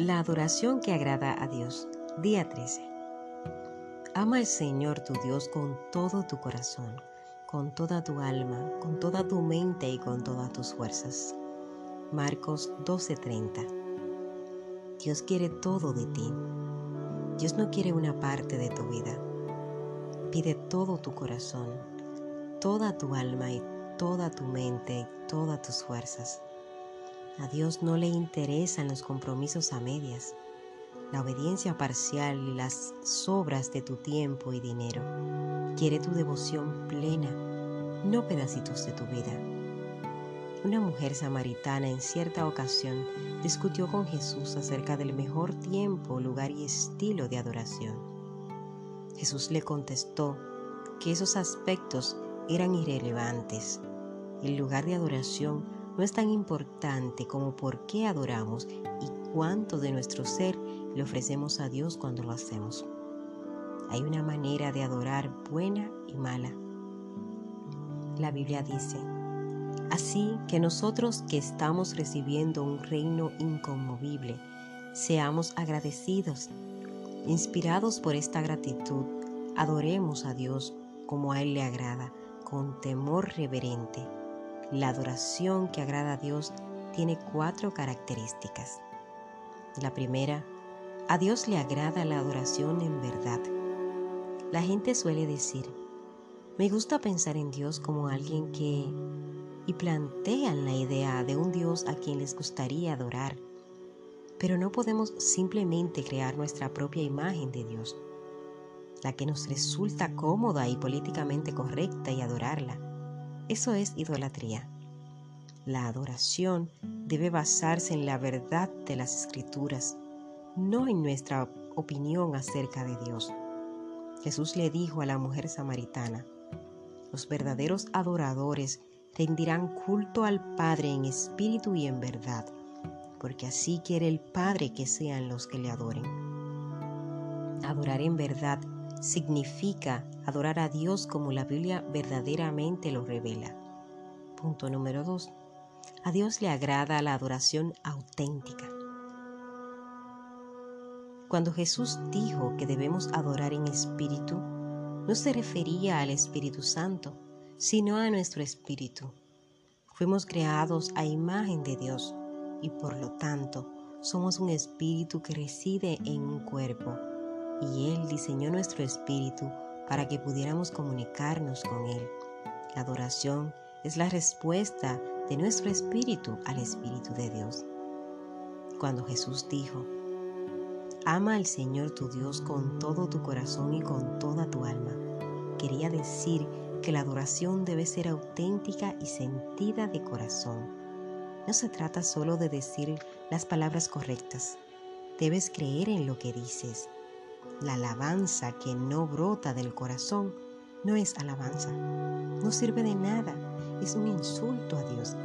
La adoración que agrada a Dios. Día 13. Ama al Señor tu Dios con todo tu corazón, con toda tu alma, con toda tu mente y con todas tus fuerzas. Marcos 12:30. Dios quiere todo de ti. Dios no quiere una parte de tu vida. Pide todo tu corazón, toda tu alma y toda tu mente y todas tus fuerzas. A Dios no le interesan los compromisos a medias, la obediencia parcial y las sobras de tu tiempo y dinero. Quiere tu devoción plena, no pedacitos de tu vida. Una mujer samaritana en cierta ocasión discutió con Jesús acerca del mejor tiempo, lugar y estilo de adoración. Jesús le contestó que esos aspectos eran irrelevantes. El lugar de adoración no es tan importante como por qué adoramos y cuánto de nuestro ser le ofrecemos a Dios cuando lo hacemos. Hay una manera de adorar buena y mala. La Biblia dice, así que nosotros que estamos recibiendo un reino inconmovible, seamos agradecidos. Inspirados por esta gratitud, adoremos a Dios como a Él le agrada, con temor reverente la adoración que agrada a Dios tiene cuatro características. La primera, a Dios le agrada la adoración en verdad. La gente suele decir, me gusta pensar en Dios como alguien que... y plantean la idea de un Dios a quien les gustaría adorar. Pero no podemos simplemente crear nuestra propia imagen de Dios, la que nos resulta cómoda y políticamente correcta y adorarla eso es idolatría. La adoración debe basarse en la verdad de las escrituras, no en nuestra opinión acerca de Dios. Jesús le dijo a la mujer samaritana, los verdaderos adoradores rendirán culto al Padre en espíritu y en verdad, porque así quiere el Padre que sean los que le adoren. Adorar en verdad significa adorar a Dios como la Biblia verdaderamente lo revela. Punto número 2. A Dios le agrada la adoración auténtica. Cuando Jesús dijo que debemos adorar en espíritu, no se refería al Espíritu Santo, sino a nuestro espíritu. Fuimos creados a imagen de Dios y por lo tanto somos un espíritu que reside en un cuerpo y Él diseñó nuestro espíritu para que pudiéramos comunicarnos con Él. La adoración es la respuesta de nuestro espíritu al Espíritu de Dios. Cuando Jesús dijo, Ama al Señor tu Dios con todo tu corazón y con toda tu alma, quería decir que la adoración debe ser auténtica y sentida de corazón. No se trata solo de decir las palabras correctas, debes creer en lo que dices la alabanza que no brota del corazón no es alabanza. No sirve de nada. Es un insulto a Dios.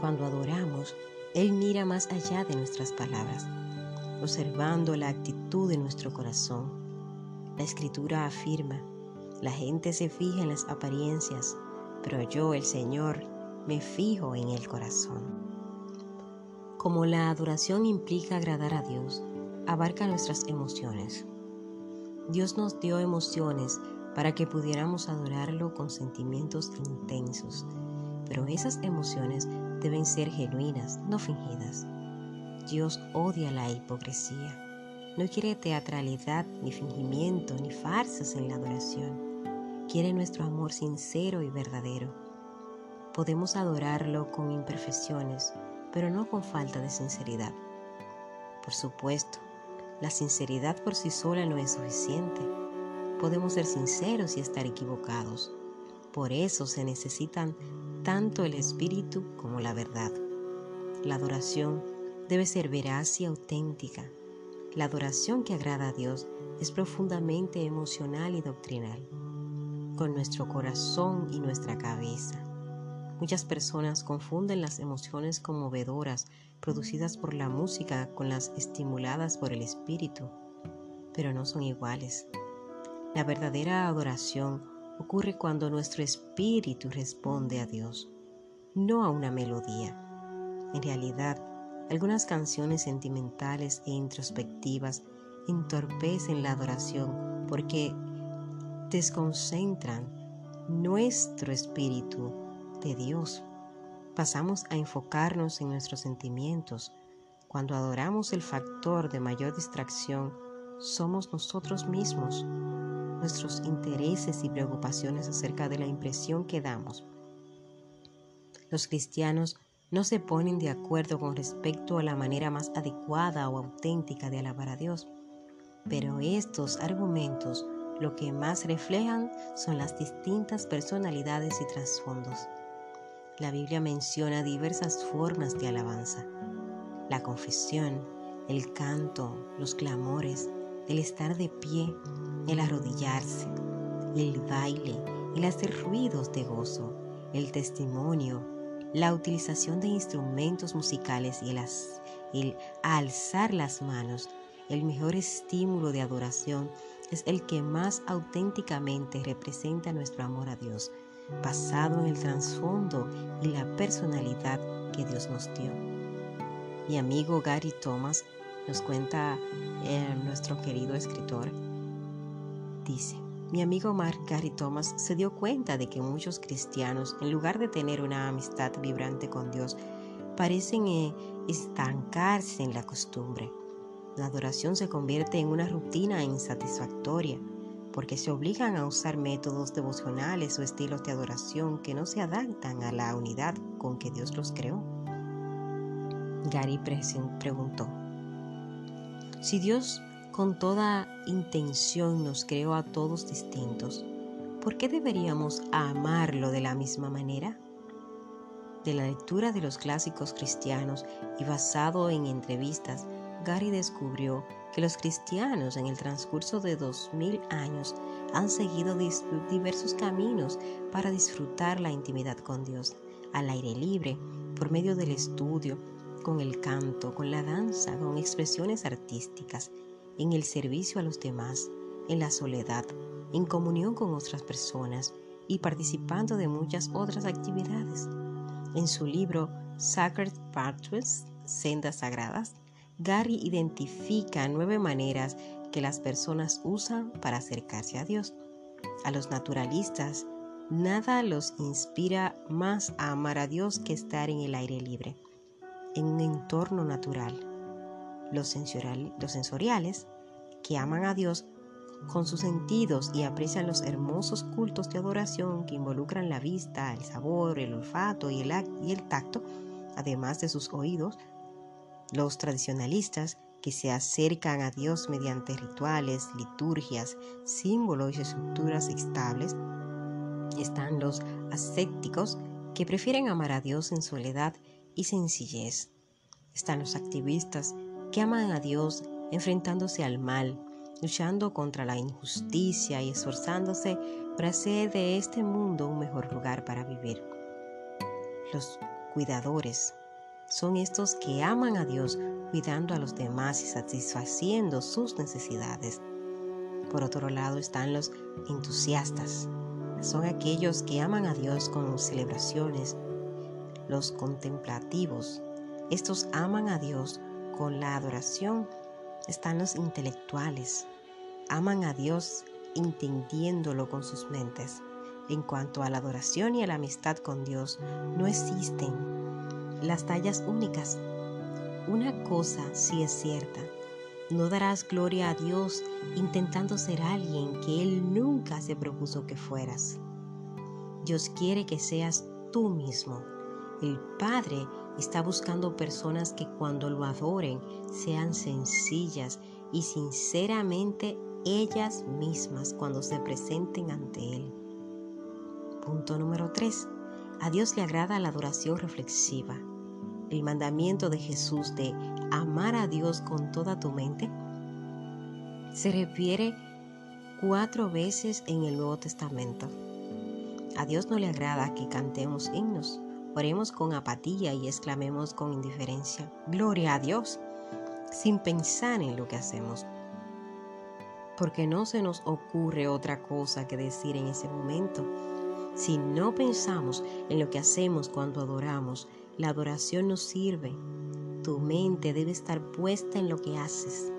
Cuando adoramos, Él mira más allá de nuestras palabras, observando la actitud de nuestro corazón. La escritura afirma, la gente se fija en las apariencias, pero yo, el Señor, me fijo en el corazón. Como la adoración implica agradar a Dios, abarca nuestras emociones. Dios nos dio emociones para que pudiéramos adorarlo con sentimientos intensos, pero esas emociones deben ser genuinas, no fingidas. Dios odia la hipocresía. No quiere teatralidad, ni fingimiento, ni farsas en la adoración. Quiere nuestro amor sincero y verdadero. Podemos adorarlo con imperfecciones, pero no con falta de sinceridad. Por supuesto, la sinceridad por sí sola no es suficiente. Podemos ser sinceros y estar equivocados. Por eso se necesitan tanto el espíritu como la verdad. La adoración debe ser veraz y auténtica. La adoración que agrada a Dios es profundamente emocional y doctrinal, con nuestro corazón y nuestra cabeza. Muchas personas confunden las emociones conmovedoras producidas por la música con las estimuladas por el espíritu, pero no son iguales. La verdadera adoración ocurre cuando nuestro espíritu responde a Dios, no a una melodía. En realidad, Algunas canciones sentimentales e introspectivas entorpecen la adoración porque desconcentran nuestro espíritu de Dios. Pasamos a enfocarnos en nuestros sentimientos. Cuando adoramos el factor de mayor distracción, somos nosotros mismos, nuestros intereses y preocupaciones acerca de la impresión que damos. Los cristianos no se ponen de acuerdo con respecto a la manera más adecuada o auténtica de alabar a Dios. Pero estos argumentos lo que más reflejan son las distintas personalidades y trasfondos. La Biblia menciona diversas formas de alabanza. La confesión, el canto, los clamores, el estar de pie, el arrodillarse, el baile, el hacer ruidos de gozo, el testimonio, la utilización de instrumentos musicales y el, alzar las manos, el mejor estímulo de adoración es el que más auténticamente representa nuestro amor a Dios, basado en el trasfondo y la personalidad que Dios nos dio. Mi amigo Gary Thomas nos cuenta eh, nuestro querido escritor, dice, mi amigo Mark Gary Thomas se dio cuenta de que muchos cristianos, en lugar de tener una amistad vibrante con Dios, parecen eh, estancarse en la costumbre. La adoración se convierte en una rutina insatisfactoria porque se obligan a usar métodos devocionales o estilos de adoración que no se adaptan a la unidad con que Dios los creó. Gary preguntó, si Dios con toda intención nos creó a todos distintos. ¿Por qué deberíamos amarlo de la misma manera? De la lectura de los clásicos cristianos y basado en entrevistas, Gary descubrió que los cristianos en el transcurso de dos mil años han seguido diversos caminos para disfrutar la intimidad con Dios, al aire libre, por medio del estudio, con el canto, con la danza, con expresiones artísticas, en el servicio a los demás, en la soledad, en comunión con otras personas y participando de muchas otras actividades. En su libro Sacred Pathways, Sendas Sagradas, Gary identifica nueve maneras que las personas usan para acercarse a Dios. A los naturalistas, nada los inspira más a amar a Dios que estar en el aire libre, en un entorno natural los, sensoriales, que aman a Dios con sus sentidos y aprecian los hermosos cultos de adoración que involucran la vista, el sabor, el olfato y el tacto, además de sus oídos, los tradicionalistas que se acercan a Dios mediante rituales, liturgias, símbolos y estructuras estables, están los ascéticos que prefieren amar a Dios en soledad y sencillez. Están los activistas que aman a Dios enfrentándose al mal, luchando contra la injusticia y esforzándose para hacer de este mundo un mejor lugar para vivir. Los cuidadores son estos que aman a Dios cuidando a los demás y satisfaciendo sus necesidades. Por otro lado están los entusiastas. Son aquellos que aman a Dios con celebraciones. Los contemplativos. Estos aman a Dios con la adoración están los intelectuales. Aman a Dios entendiéndolo con sus mentes. En cuanto a la adoración y a la amistad con Dios, no existen las tallas únicas. Una cosa sí es cierta, no darás gloria a Dios intentando ser alguien que Él nunca se propuso que fueras. Dios quiere que seas tú mismo. El Padre Está buscando personas que cuando lo adoren sean sencillas y sinceramente ellas mismas cuando se presenten ante Él. Punto número 3. A Dios le agrada la adoración reflexiva. El mandamiento de Jesús de amar a Dios con toda tu mente se refiere cuatro veces en el Nuevo Testamento. A Dios no le agrada que cantemos himnos. Oremos con apatía y exclamemos con indiferencia, Gloria a Dios, sin pensar en lo que hacemos. Porque no se nos ocurre otra cosa que decir en ese momento. Si no pensamos en lo que hacemos cuando adoramos, la adoración nos sirve. tu mente debe estar puesta en lo que haces.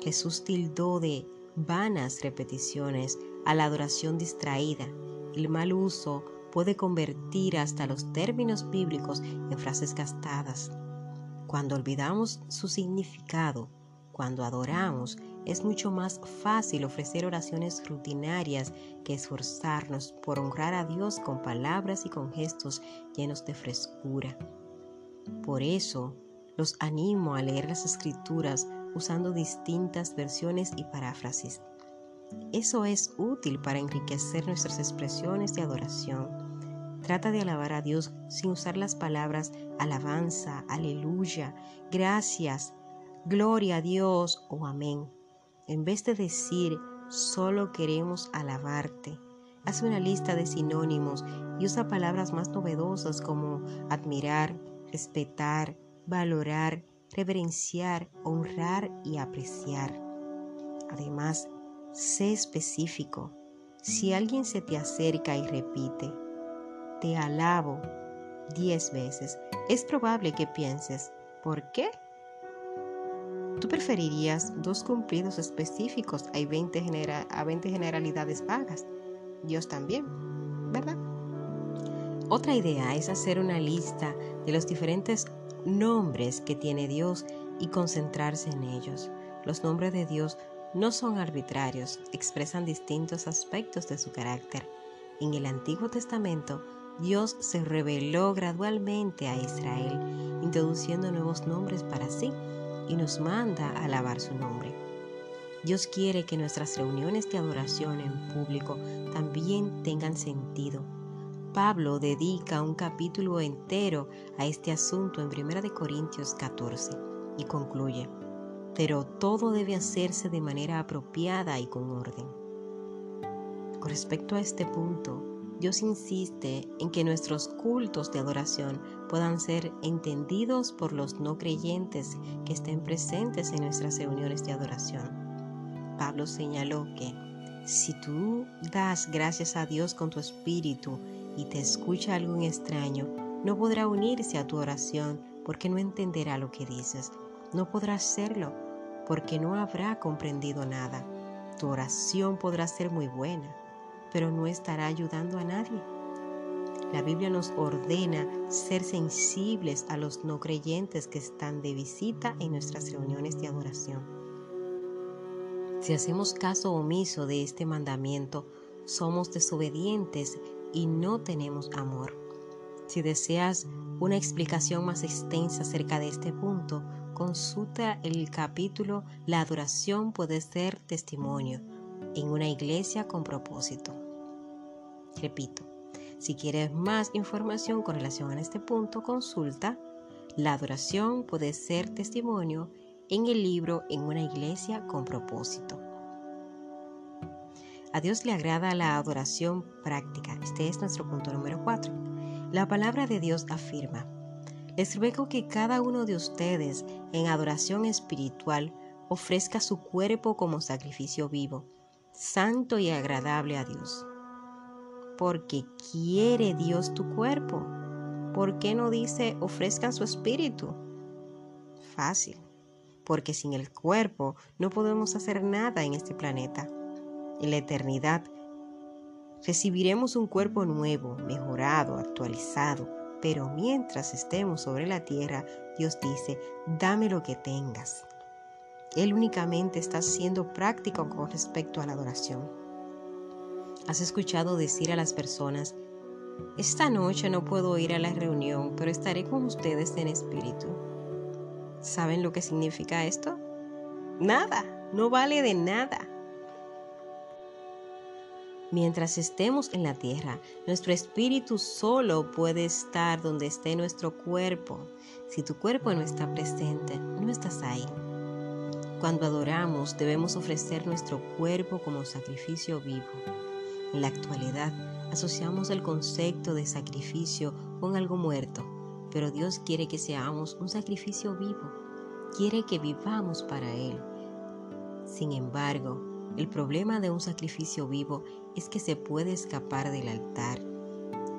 Jesús tildó de vanas repeticiones a la adoración distraída. El mal uso puede convertir hasta los términos bíblicos en frases gastadas. Cuando olvidamos su significado, cuando adoramos, es mucho más fácil ofrecer oraciones rutinarias que esforzarnos por honrar a Dios con palabras y con gestos llenos de frescura. Por eso, los animo a leer las escrituras usando distintas versiones y paráfrasis. Eso es útil para enriquecer nuestras expresiones de adoración. Trata de alabar a Dios sin usar las palabras alabanza, aleluya, gracias, gloria a Dios o amén. En vez de decir solo queremos alabarte, haz una lista de sinónimos y usa palabras más novedosas como admirar, respetar, valorar, reverenciar, honrar y apreciar. Además, sé específico. Si alguien se te acerca y repite, te alabo diez veces, es probable que pienses, ¿por qué? Tú preferirías dos cumplidos específicos a 20, a 20 generalidades vagas. Dios también, ¿verdad? Otra idea es hacer una lista de los diferentes nombres que tiene Dios y concentrarse en ellos. Los nombres de Dios no son arbitrarios, expresan distintos aspectos de su carácter. En el Antiguo Testamento, Dios se reveló gradualmente a Israel, introduciendo nuevos nombres para sí y nos manda a alabar su nombre. Dios quiere que nuestras reuniones de adoración en público también tengan sentido Pablo dedica un capítulo entero a este asunto en 1 Corintios 14 y concluye, pero todo debe hacerse de manera apropiada y con orden. Con respecto a este punto, Dios insiste en que nuestros cultos de adoración puedan ser entendidos por los no creyentes que estén presentes en nuestras reuniones de adoración. Pablo señaló que si tú das gracias a Dios con tu espíritu y te escucha algún extraño, no podrá unirse a tu oración porque no entenderá lo que dices. No podrá hacerlo porque no habrá comprendido nada. Tu oración podrá ser muy buena, pero no estará ayudando a nadie. La Biblia nos ordena ser sensibles a los no creyentes que están de visita en nuestras reuniones de adoración. Si hacemos caso omiso de este mandamiento, somos desobedientes y no tenemos amor. Si deseas una explicación más extensa acerca de este punto, consulta el capítulo La adoración puede ser testimonio en una iglesia con propósito. Repito, si quieres más información con relación a este punto, consulta La adoración puede ser testimonio en el libro En una iglesia con propósito. A Dios le agrada la adoración práctica. Este es nuestro punto número 4. La palabra de Dios afirma, les ruego que cada uno de ustedes en adoración espiritual ofrezca su cuerpo como sacrificio vivo, santo y agradable a Dios. Porque quiere Dios tu cuerpo. ¿Por qué no dice ofrezcan su espíritu? Fácil, porque sin el cuerpo no podemos hacer nada en este planeta en la eternidad, recibiremos un cuerpo nuevo, mejorado, actualizado, pero mientras estemos sobre la tierra, Dios dice, dame lo que tengas. Él únicamente está siendo práctico con respecto a la adoración. ¿Has escuchado decir a las personas, esta noche no puedo ir a la reunión, pero estaré con ustedes en espíritu? ¿Saben lo que significa esto? Nada, no vale de nada. Mientras estemos en la tierra, nuestro espíritu solo puede estar donde esté nuestro cuerpo. Si tu cuerpo no está presente, no estás ahí. Cuando adoramos, debemos ofrecer nuestro cuerpo como sacrificio vivo. En la actualidad, asociamos el concepto de sacrificio con algo muerto, pero Dios quiere que seamos un sacrificio vivo. Quiere que vivamos para Él. Sin embargo, el problema de un sacrificio vivo es que se puede escapar del altar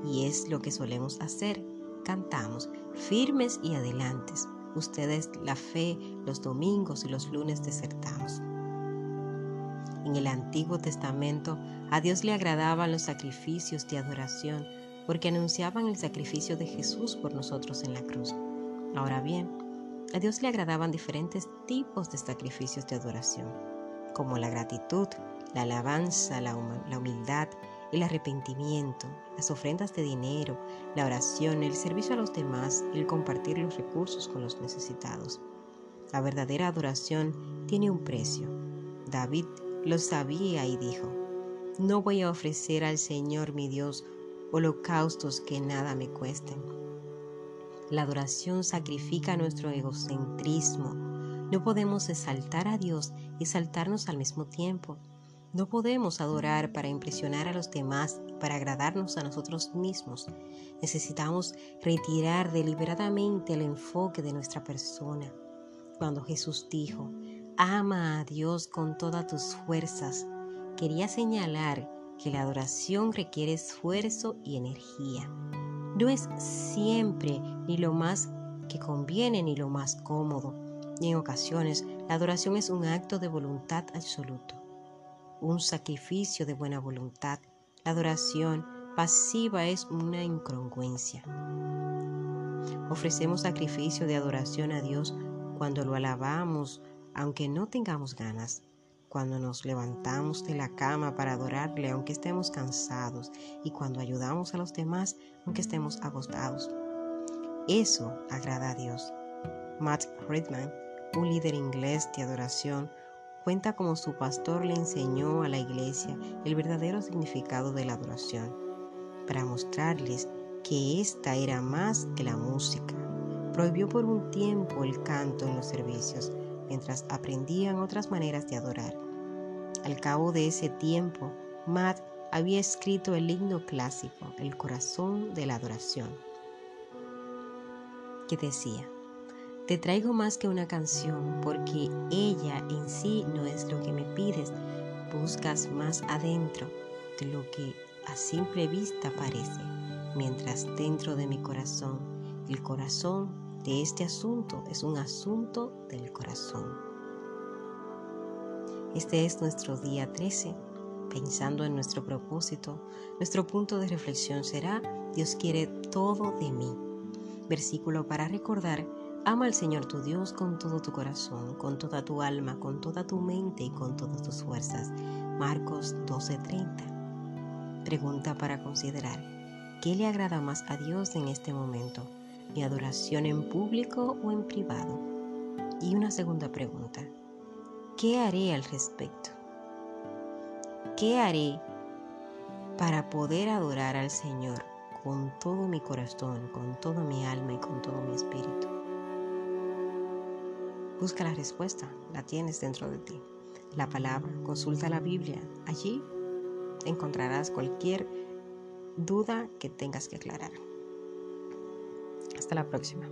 y es lo que solemos hacer. Cantamos firmes y adelantes, ustedes la fe los domingos y los lunes desertados. En el Antiguo Testamento a Dios le agradaban los sacrificios de adoración porque anunciaban el sacrificio de Jesús por nosotros en la cruz. Ahora bien, a Dios le agradaban diferentes tipos de sacrificios de adoración, como la gratitud, la alabanza, la, humildad, el arrepentimiento, las ofrendas de dinero, la oración, el servicio a los demás el compartir los recursos con los necesitados. La verdadera adoración tiene un precio. David lo sabía y dijo, no voy a ofrecer al Señor mi Dios holocaustos que nada me cuesten. La adoración sacrifica nuestro egocentrismo. No podemos exaltar a Dios y exaltarnos al mismo tiempo. No podemos adorar para impresionar a los demás para agradarnos a nosotros mismos. Necesitamos retirar deliberadamente el enfoque de nuestra persona. Cuando Jesús dijo, ama a Dios con todas tus fuerzas, quería señalar que la adoración requiere esfuerzo y energía. No es siempre ni lo más que conviene ni lo más cómodo. En ocasiones la adoración es un acto de voluntad absoluto, un sacrificio de buena voluntad. La adoración pasiva es una incongruencia. Ofrecemos sacrificio de adoración a Dios cuando lo alabamos aunque no tengamos ganas, cuando nos levantamos de la cama para adorarle aunque estemos cansados y cuando ayudamos a los demás aunque estemos agotados. Eso agrada a Dios. Matt Friedman, un líder inglés de adoración, cuenta cómo su pastor le enseñó a la iglesia el verdadero significado de la adoración, para mostrarles que esta era más que la música. Prohibió por un tiempo el canto en los servicios, mientras aprendían otras maneras de adorar. Al cabo de ese tiempo, Matt había escrito el himno clásico, El corazón de la adoración, que decía, Te traigo más que una canción porque ella en sí no es lo que me pides, buscas más adentro de lo que a simple vista parece, mientras dentro de mi corazón, el corazón de este asunto es un asunto del corazón. Este es nuestro día 13. Pensando en nuestro propósito, nuestro punto de reflexión será, Dios quiere todo de mí. Versículo para recordar, ama al Señor tu Dios con todo tu corazón, con toda tu alma, con toda tu mente y con todas tus fuerzas. Marcos 12:30. Pregunta para considerar, ¿qué le agrada más a Dios en este momento? Mi adoración en público o en privado? Y una segunda pregunta, ¿qué haré al respecto? ¿Qué haré para poder adorar al Señor con todo mi corazón, con toda mi alma y con todo mi espíritu? Busca la respuesta, la tienes dentro de ti. La palabra, consulta la Biblia. Allí encontrarás cualquier duda que tengas que aclarar. Hasta la próxima.